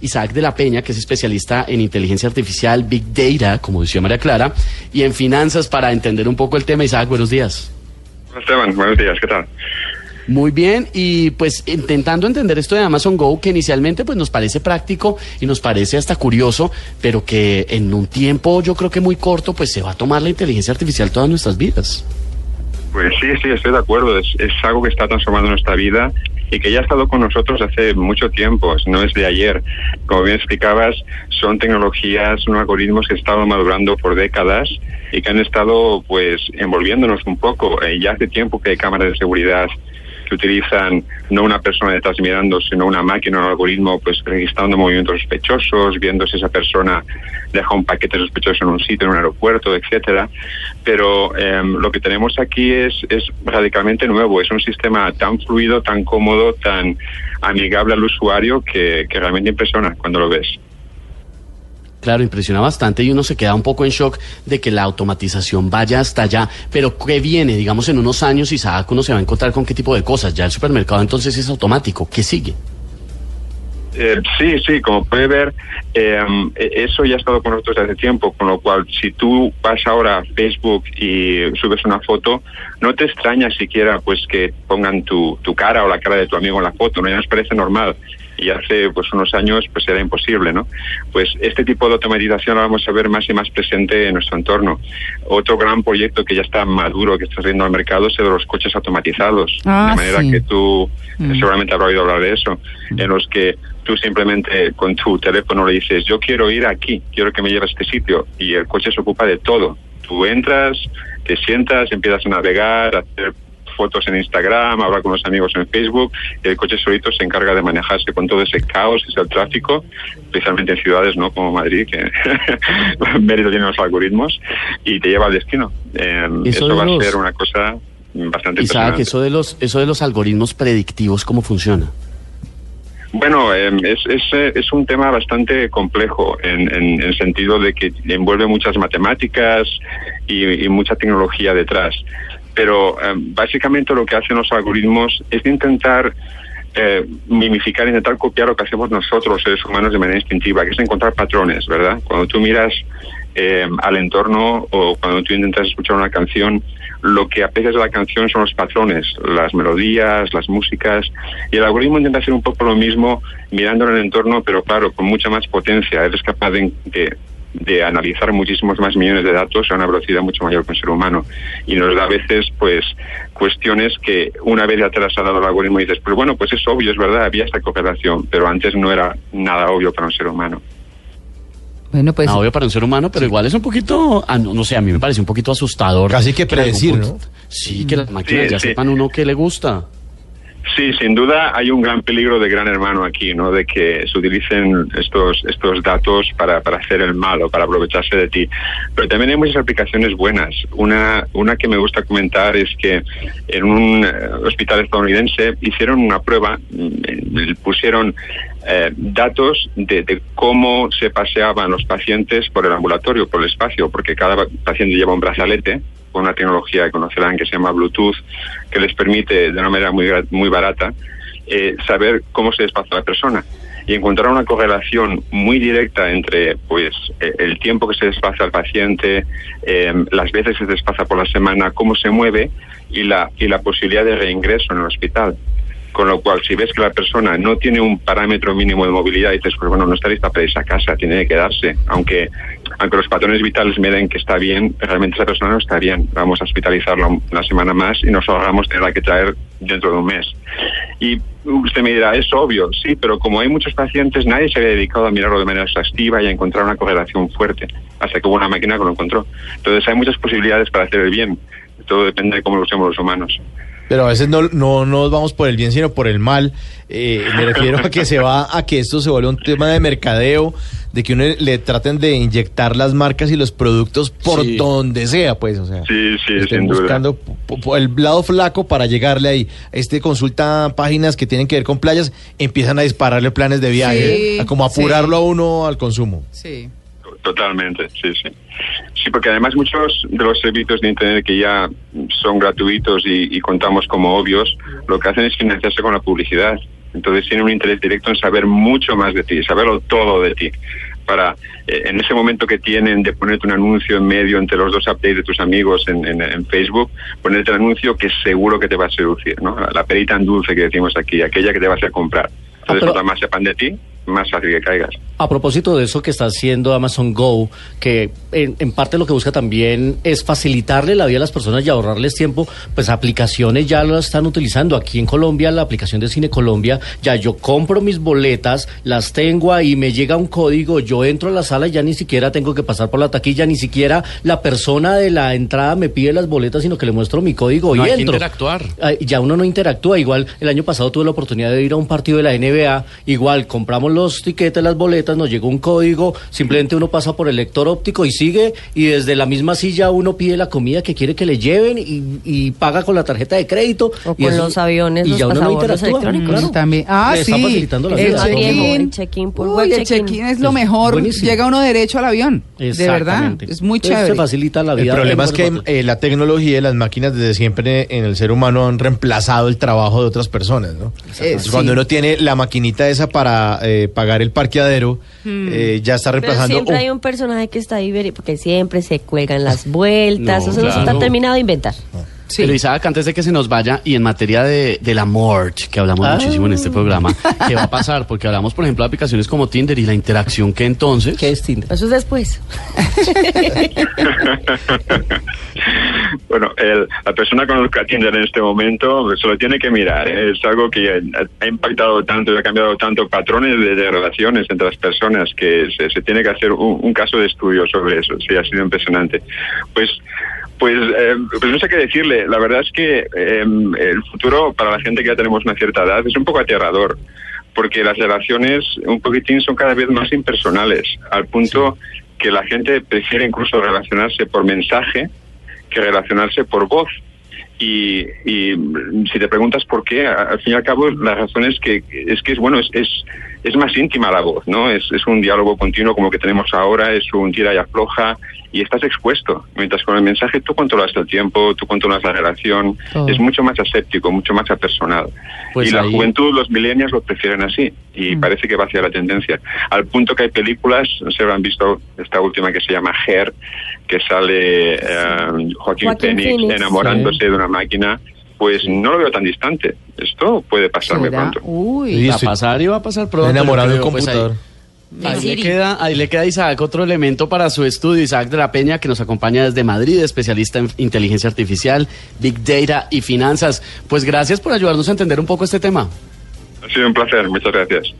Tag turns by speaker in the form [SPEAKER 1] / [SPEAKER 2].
[SPEAKER 1] Isaac de la Peña, que es especialista en inteligencia artificial, Big Data, como decía María Clara, y en finanzas para entender un poco el tema. Isaac, buenos días.
[SPEAKER 2] Esteban, buenos días, ¿qué tal?
[SPEAKER 1] Muy bien, y pues intentando entender esto de Amazon Go, que inicialmente pues nos parece práctico y nos parece hasta curioso, pero que en un tiempo yo creo que muy corto pues se va a tomar la inteligencia artificial todas nuestras vidas.
[SPEAKER 2] Pues sí, sí, estoy de acuerdo. Es, es algo que está transformando nuestra vida y que ya ha estado con nosotros hace mucho tiempo, no es de ayer. Como bien explicabas, son tecnologías, son algoritmos que han estado madurando por décadas y que han estado pues envolviéndonos un poco. Eh, ya hace tiempo que hay cámaras de seguridad que utilizan no una persona detrás mirando, sino una máquina, un algoritmo, pues registrando movimientos sospechosos, viendo si esa persona deja un paquete sospechoso en un sitio, en un aeropuerto, etcétera. Pero em, lo que tenemos aquí es, es radicalmente nuevo, es un sistema tan fluido, tan cómodo, tan amigable al usuario que, que realmente impresiona cuando lo ves.
[SPEAKER 1] Claro, impresiona bastante y uno se queda un poco en shock de que la automatización vaya hasta allá. Pero ¿qué viene? Digamos, en unos años, Isaac, uno se va a encontrar con qué tipo de cosas. Ya el supermercado entonces es automático. ¿Qué sigue?
[SPEAKER 2] Eh, sí, sí, como puede ver, eh, eso ya ha estado con nosotros desde hace tiempo, con lo cual si tú vas ahora a Facebook y subes una foto, no te extraña siquiera pues que pongan tu, tu cara o la cara de tu amigo en la foto, no ya nos parece normal y hace pues unos años pues era imposible, ¿no? Pues este tipo de automatización lo vamos a ver más y más presente en nuestro entorno. Otro gran proyecto que ya está maduro, que está saliendo al mercado, es el de los coches automatizados.
[SPEAKER 3] Ah,
[SPEAKER 2] de manera
[SPEAKER 3] sí.
[SPEAKER 2] que tú
[SPEAKER 3] Mm.
[SPEAKER 2] seguramente habrás oído hablar de eso, en los que tú simplemente con tu teléfono le dices, yo quiero ir aquí, quiero que me lleve a este sitio, y el coche se ocupa de todo. Tú entras, te sientas, empiezas a navegar, a hacer fotos en Instagram, hablar con los amigos en Facebook, y el coche solito se encarga de manejarse con todo ese caos, ese tráfico, especialmente en ciudades no como Madrid, que mérito tienen los algoritmos, y te lleva al destino. Eh,
[SPEAKER 1] Eso
[SPEAKER 2] va
[SPEAKER 1] los-
[SPEAKER 2] a ser una cosa bastante
[SPEAKER 1] Isaac, eso de los, eso de los algoritmos predictivos, ¿cómo funciona?
[SPEAKER 2] Bueno, eh, es, es, eh, es un tema bastante complejo en, en, en el sentido de que envuelve muchas matemáticas y, y mucha tecnología detrás. Pero eh, básicamente lo que hacen los algoritmos es intentar eh, mimificar, intentar copiar lo que hacemos nosotros, los seres humanos, de manera instintiva, que es encontrar patrones, ¿verdad? Cuando tú miras eh, al entorno o cuando tú intentas escuchar una canción, lo que aprecias de la canción son los patrones, las melodías, las músicas, y el algoritmo intenta hacer un poco lo mismo mirando en el entorno, pero claro, con mucha más potencia. Él es capaz de, de, de analizar muchísimos más millones de datos a una velocidad mucho mayor que un ser humano. Y nos da a veces, pues, cuestiones que una vez ya te las ha dado el algoritmo y dices, pues bueno, pues es obvio, es verdad, había esta cooperación, pero antes no era nada obvio para un ser humano.
[SPEAKER 3] Bueno, pues
[SPEAKER 1] Ah, obvio para un ser humano, pero igual es un poquito, ah, no, no sé, a mí me parece un poquito asustador.
[SPEAKER 4] Casi que predecir, ¿no?
[SPEAKER 1] Sí, que las máquinas
[SPEAKER 2] Sí,
[SPEAKER 1] ya
[SPEAKER 2] sí.
[SPEAKER 1] sepan uno qué le gusta.
[SPEAKER 2] Sí, sin duda hay un gran peligro de gran hermano aquí, ¿no? De que se utilicen estos estos datos para, para hacer el mal o para aprovecharse de ti. Pero también hay muchas aplicaciones buenas. Una una que me gusta comentar es que en un eh, hospital estadounidense hicieron una prueba, mm, pusieron eh, datos de, de cómo se paseaban los pacientes por el ambulatorio, por el espacio, porque cada paciente lleva un brazalete con una tecnología que conocerán que se llama Bluetooth, que les permite de una manera muy, muy barata eh, saber cómo se desplaza la persona y encontrar una correlación muy directa entre pues eh, el tiempo que se desplaza el paciente, eh, las veces que se desplaza por la semana, cómo se mueve y la y la posibilidad de reingreso en el hospital. Con lo cual, si ves que la persona no tiene un parámetro mínimo de movilidad, dices, pues bueno, no está lista para irse a casa, tiene que quedarse. Aunque, aunque los patrones vitales me den que está bien, realmente esa persona no está bien. Vamos a hospitalizarla una semana más y nos ahorramos tenerla que traer dentro de un mes. Y usted me dirá, es obvio, sí, pero como hay muchos pacientes, nadie se había dedicado a mirarlo de manera exhaustiva y a encontrar una correlación fuerte, hasta que hubo una máquina que lo encontró. Entonces hay muchas posibilidades para hacer el bien. Todo depende de cómo lo usemos los humanos.
[SPEAKER 4] Pero a veces no, no, no nos vamos por el bien, sino por el mal. Eh, me refiero a que se va a que esto se vuelve un tema de mercadeo, de que uno le traten de inyectar las marcas y los productos por
[SPEAKER 1] Sí.
[SPEAKER 4] donde sea, pues, o sea.
[SPEAKER 2] Sí, sí,
[SPEAKER 4] estén
[SPEAKER 2] sin
[SPEAKER 4] buscando el lado flaco para llegarle ahí. Este consulta páginas que tienen que ver con playas, empiezan a dispararle planes de viaje,
[SPEAKER 3] Sí,
[SPEAKER 4] a como apurarlo
[SPEAKER 3] sí.
[SPEAKER 4] a uno al consumo.
[SPEAKER 3] sí.
[SPEAKER 2] Totalmente, sí, sí. Sí, porque además muchos de los servicios de Internet que ya son gratuitos y, y contamos como obvios, lo que hacen es financiarse con la publicidad. Entonces tienen un interés directo en saber mucho más de ti, saberlo todo de ti para eh, en ese momento que tienen de ponerte un anuncio en medio entre los dos updates de tus amigos en, en, Facebook, ponerte el anuncio que seguro que te va a seducir, ¿no? La, perita en dulce que decimos aquí, aquella que te vas a comprar. Entonces, ah, más sepan de ti, más fácil que caigas.
[SPEAKER 5] A propósito de eso que está haciendo Amazon Go, que en, parte lo que busca también es facilitarle la vida a las personas y ahorrarles tiempo, pues aplicaciones ya lo están utilizando. Aquí en Colombia, la aplicación de Cine Colombia, ya yo compro mis boletas, las tengo ahí, me llega un código, yo entro a la sala y ya ni siquiera tengo que pasar por la taquilla, ni siquiera la persona de la entrada me pide las boletas, sino que le muestro mi código y
[SPEAKER 1] hay
[SPEAKER 5] entro.
[SPEAKER 1] Que interactuar.
[SPEAKER 5] Ya uno no interactúa. Igual el año pasado tuve la oportunidad de ir a un partido de la NBA, igual compramos los tiquetes, las boletas, nos llegó un código, simplemente uno pasa por el lector óptico y sigue y desde la misma silla uno pide la comida que quiere que le lleven y, paga con la tarjeta de crédito.
[SPEAKER 6] O con los aviones,
[SPEAKER 5] y ya uno no interactúa.
[SPEAKER 3] Claro. También. Ah, sí.
[SPEAKER 6] el check-in.
[SPEAKER 3] el check-in es lo mejor. Llega uno derecho al avión. De verdad. Es muy chévere.
[SPEAKER 5] se facilita la vida.
[SPEAKER 4] El problema es que eh, la tecnología y las máquinas desde siempre en el ser humano han reemplazado el trabajo de otras personas, ¿no? Cuando uno tiene la maquinita esa para eh, pagar el parqueadero, hmm. eh, ya está reemplazando.
[SPEAKER 6] Pero siempre hay un personaje que está ahí, porque siempre se cuelgan las vueltas, eso no se está terminado de inventar.
[SPEAKER 1] Sí. Pero Isaac, antes de que se nos vaya, y en materia de, del amor, que hablamos ah. muchísimo en este programa, ¿qué va a pasar? Porque hablamos, por ejemplo, de aplicaciones como Tinder y la interacción que entonces...
[SPEAKER 5] ¿Qué es Tinder?
[SPEAKER 6] Eso es después.
[SPEAKER 2] bueno, el, la persona que conozca Tinder en este momento se lo tiene que mirar. Es algo que ha, impactado tanto y ha cambiado tanto patrones de, relaciones entre las personas que se, tiene que hacer un, un caso de estudio sobre eso. Sí, ha sido impresionante. Pues pues, eh, pues no sé qué decirle. La verdad es que em, el futuro para la gente que ya tenemos una cierta edad es un poco aterrador, porque las relaciones un poquitín son cada vez más impersonales, al punto que la gente prefiere incluso relacionarse por mensaje que relacionarse por voz. Y, y, si te preguntas por qué, al fin y al cabo la razón es que es que es bueno, es, es, es más íntima la voz, ¿no? Es, es un diálogo continuo como que tenemos ahora, es un tira y afloja, y estás expuesto. Mientras con el mensaje tú controlas el tiempo, tú controlas la relación, es mucho más aséptico, mucho más apersonal. Pues y la juventud, los millennials lo prefieren así y mm. parece que va hacia la tendencia. Al punto que hay películas, no sé, han visto esta última que se llama Her, que sale eh, Joaquín, Phoenix, enamorándose de una máquina pues no lo veo tan distante. Esto puede pasarme pronto.
[SPEAKER 1] Uy, va a pasar y va a pasar pronto.
[SPEAKER 4] Enamorado de un pues, computador.
[SPEAKER 1] Ahí le, queda, ahí le queda a Isaac otro elemento para su estudio. Isaac de la Peña, que nos acompaña desde Madrid, especialista en inteligencia artificial, Big Data y finanzas. Pues gracias por ayudarnos a entender un poco este tema.
[SPEAKER 2] Ha sido un placer, muchas gracias.